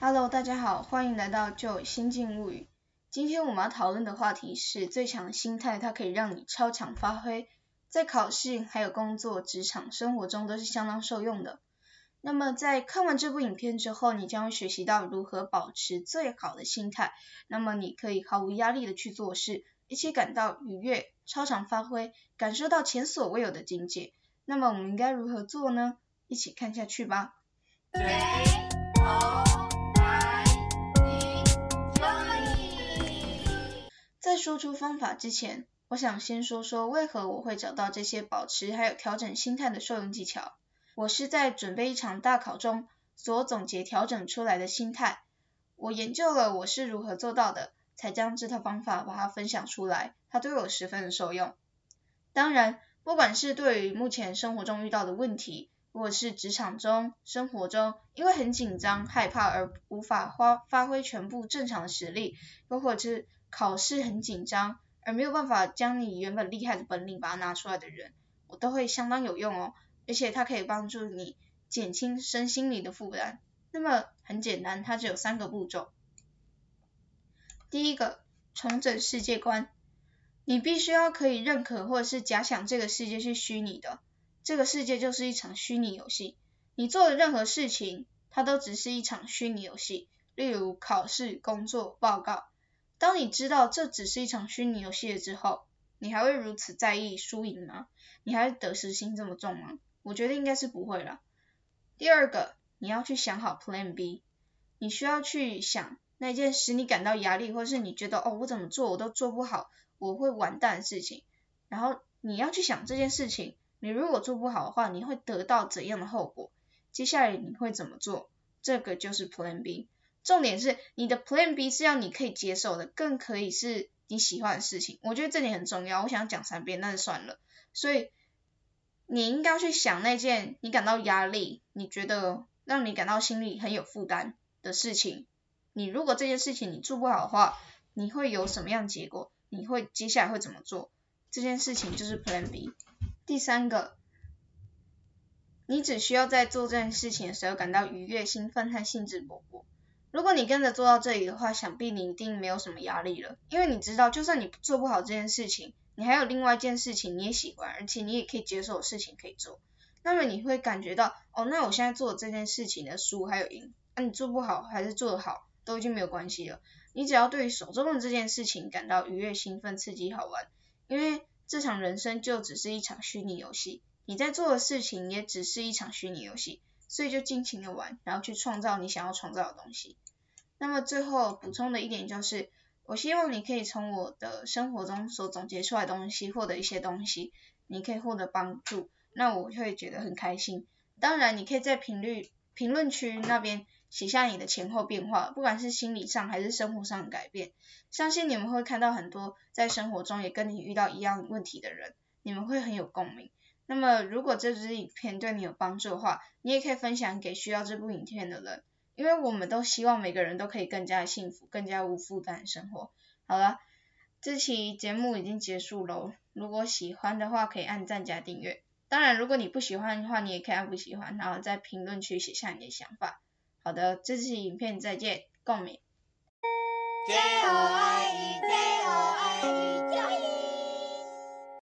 Hello，大家好，欢迎来到就新境物语。今天我们要讨论的话题是最强心态，它可以让你超强发挥，在考试、还有工作、职场、生活中都是相当受用的。那么在看完这部影片之后，你将会学习到如何保持最好的心态。那么你可以毫无压力的去做事，一起感到愉悦、超常发挥，感受到前所未有的境界。那么我们应该如何做呢？一起看下去吧。在说出方法之前，我想先说说为何我会找到这些保持还有调整心态的受用技巧。我是在准备一场大考中所总结调整出来的心态。我研究了我是如何做到的，才将这套方法把它分享出来。它对我十分的受用。当然，不管是对于目前生活中遇到的问题，或者是职场中、生活中因为很紧张、害怕而无法发发挥全部正常的实力，又或者是考试很紧张而没有办法将你原本厉害的本领把它拿出来的人，我都会相当有用哦。而且它可以帮助你减轻身心里的负担。那么很简单，它只有三个步骤。第一个，重整世界观。你必须要可以认可或者是假想这个世界是虚拟的，这个世界就是一场虚拟游戏。你做的任何事情，它都只是一场虚拟游戏。例如考试、工作、报告。当你知道这只是一场虚拟游戏了之后，你还会如此在意输赢吗？你还会得失心这么重吗？我觉得应该是不会了。第二个，你要去想好 Plan B，你需要去想那件使你感到压力，或是你觉得哦我怎么做我都做不好，我会完蛋的事情。然后你要去想这件事情，你如果做不好的话，你会得到怎样的后果？接下来你会怎么做？这个就是 Plan B。重点是你的 Plan B 是要你可以接受的，更可以是你喜欢的事情。我觉得这点很重要，我想讲三遍，但是算了。所以。你应该去想那件你感到压力、你觉得让你感到心里很有负担的事情。你如果这件事情你做不好的话，你会有什么样结果？你会接下来会怎么做？这件事情就是 Plan B。第三个，你只需要在做这件事情的时候感到愉悦、兴奋和兴致勃勃。如果你跟着做到这里的话，想必你一定没有什么压力了，因为你知道，就算你做不好这件事情。你还有另外一件事情你也喜欢，而且你也可以接受的事情可以做，那么你会感觉到，哦，那我现在做这件事情的输还有赢，那你做不好还是做得好，都已经没有关系了。你只要对于手中的这件事情感到愉悦、兴奋、刺激、好玩，因为这场人生就只是一场虚拟游戏，你在做的事情也只是一场虚拟游戏，所以就尽情的玩，然后去创造你想要创造的东西。那么最后补充的一点就是。我希望你可以从我的生活中所总结出来的东西获得一些东西，你可以获得帮助，那我会觉得很开心。当然，你可以在评论评论区那边写下你的前后变化，不管是心理上还是生活上的改变。相信你们会看到很多在生活中也跟你遇到一样问题的人，你们会很有共鸣。那么，如果这支影片对你有帮助的话，你也可以分享给需要这部影片的人。因为我们都希望每个人都可以更加幸福、更加无负担生活。好了，这期节目已经结束喽。如果喜欢的话，可以按赞加订阅。当然，如果你不喜欢的话，你也可以按不喜欢，然后在评论区写下你的想法。好的，这期影片再见，共鸣。J O I E J O I E